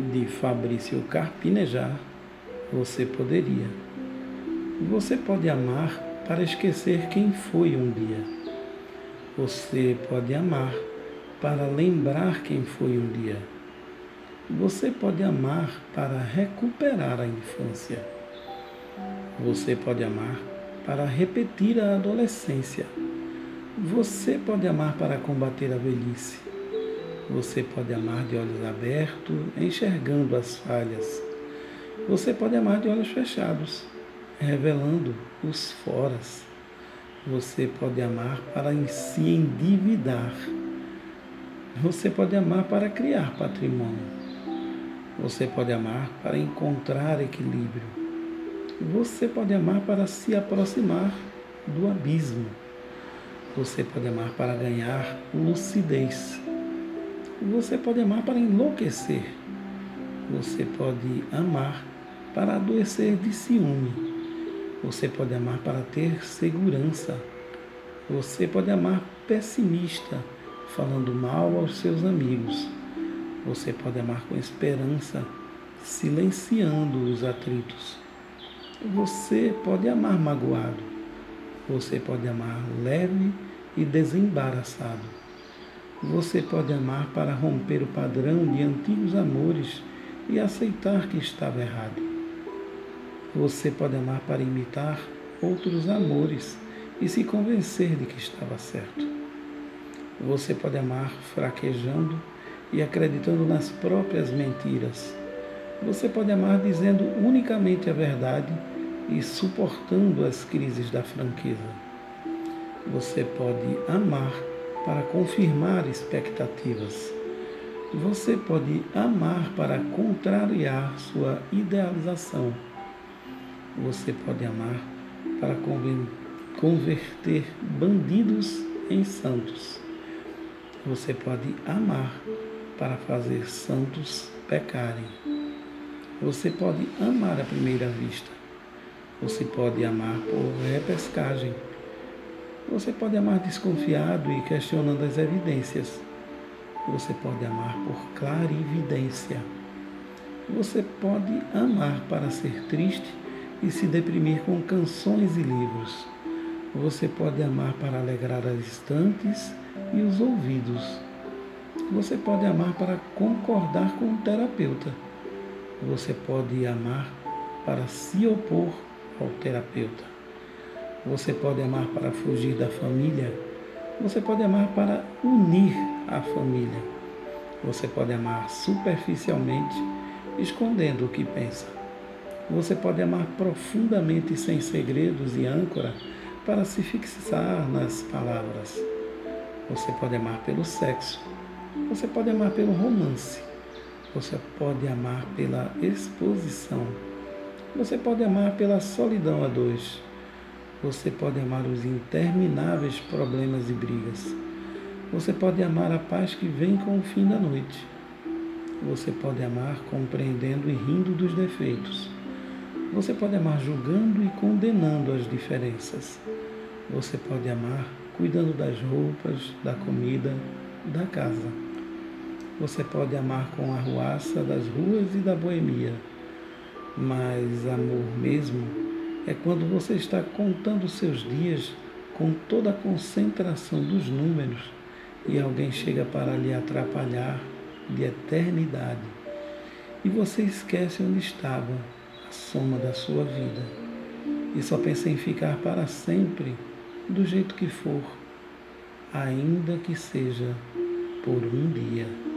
de Fabrício Carpinejar, você poderia. Você pode amar para esquecer quem foi um dia. Você pode amar para lembrar quem foi um dia. Você pode amar para recuperar a infância. Você pode amar para repetir a adolescência. Você pode amar para combater a velhice. Você pode amar de olhos abertos, enxergando as falhas. Você pode amar de olhos fechados, revelando os foras. Você pode amar para se endividar. Você pode amar para criar patrimônio. Você pode amar para encontrar equilíbrio. Você pode amar para se aproximar do abismo. Você pode amar para ganhar lucidez. Você pode amar para enlouquecer. Você pode amar para adoecer de ciúme. Você pode amar para ter segurança. Você pode amar pessimista, falando mal aos seus amigos. Você pode amar com esperança, silenciando os atritos. Você pode amar magoado. Você pode amar leve e desembaraçado. Você pode amar para romper o padrão de antigos amores e aceitar que estava errado. Você pode amar para imitar outros amores e se convencer de que estava certo. Você pode amar fraquejando e acreditando nas próprias mentiras. Você pode amar dizendo unicamente a verdade e suportando as crises da franqueza. Você pode amar para confirmar expectativas. Você pode amar para contrariar sua idealização. Você pode amar para converter bandidos em santos. Você pode amar para fazer santos pecarem. Você pode amar à primeira vista. Você pode amar por repescagem. Você pode amar desconfiado e questionando as evidências. Você pode amar por clarividência. Você pode amar para ser triste e se deprimir com canções e livros. Você pode amar para alegrar as estantes e os ouvidos. Você pode amar para concordar com o terapeuta. Você pode amar para se opor ao terapeuta. Você pode amar para fugir da família. Você pode amar para unir a família. Você pode amar superficialmente, escondendo o que pensa. Você pode amar profundamente sem segredos e âncora para se fixar nas palavras. Você pode amar pelo sexo você pode amar pelo romance. Você pode amar pela exposição. Você pode amar pela solidão a dois. Você pode amar os intermináveis problemas e brigas. Você pode amar a paz que vem com o fim da noite. Você pode amar compreendendo e rindo dos defeitos. Você pode amar julgando e condenando as diferenças. Você pode amar cuidando das roupas, da comida, da casa. Você pode amar com a arruaça das ruas e da boemia, mas amor mesmo é quando você está contando seus dias com toda a concentração dos números e alguém chega para lhe atrapalhar de eternidade e você esquece onde estava a soma da sua vida e só pensa em ficar para sempre do jeito que for ainda que seja por um dia.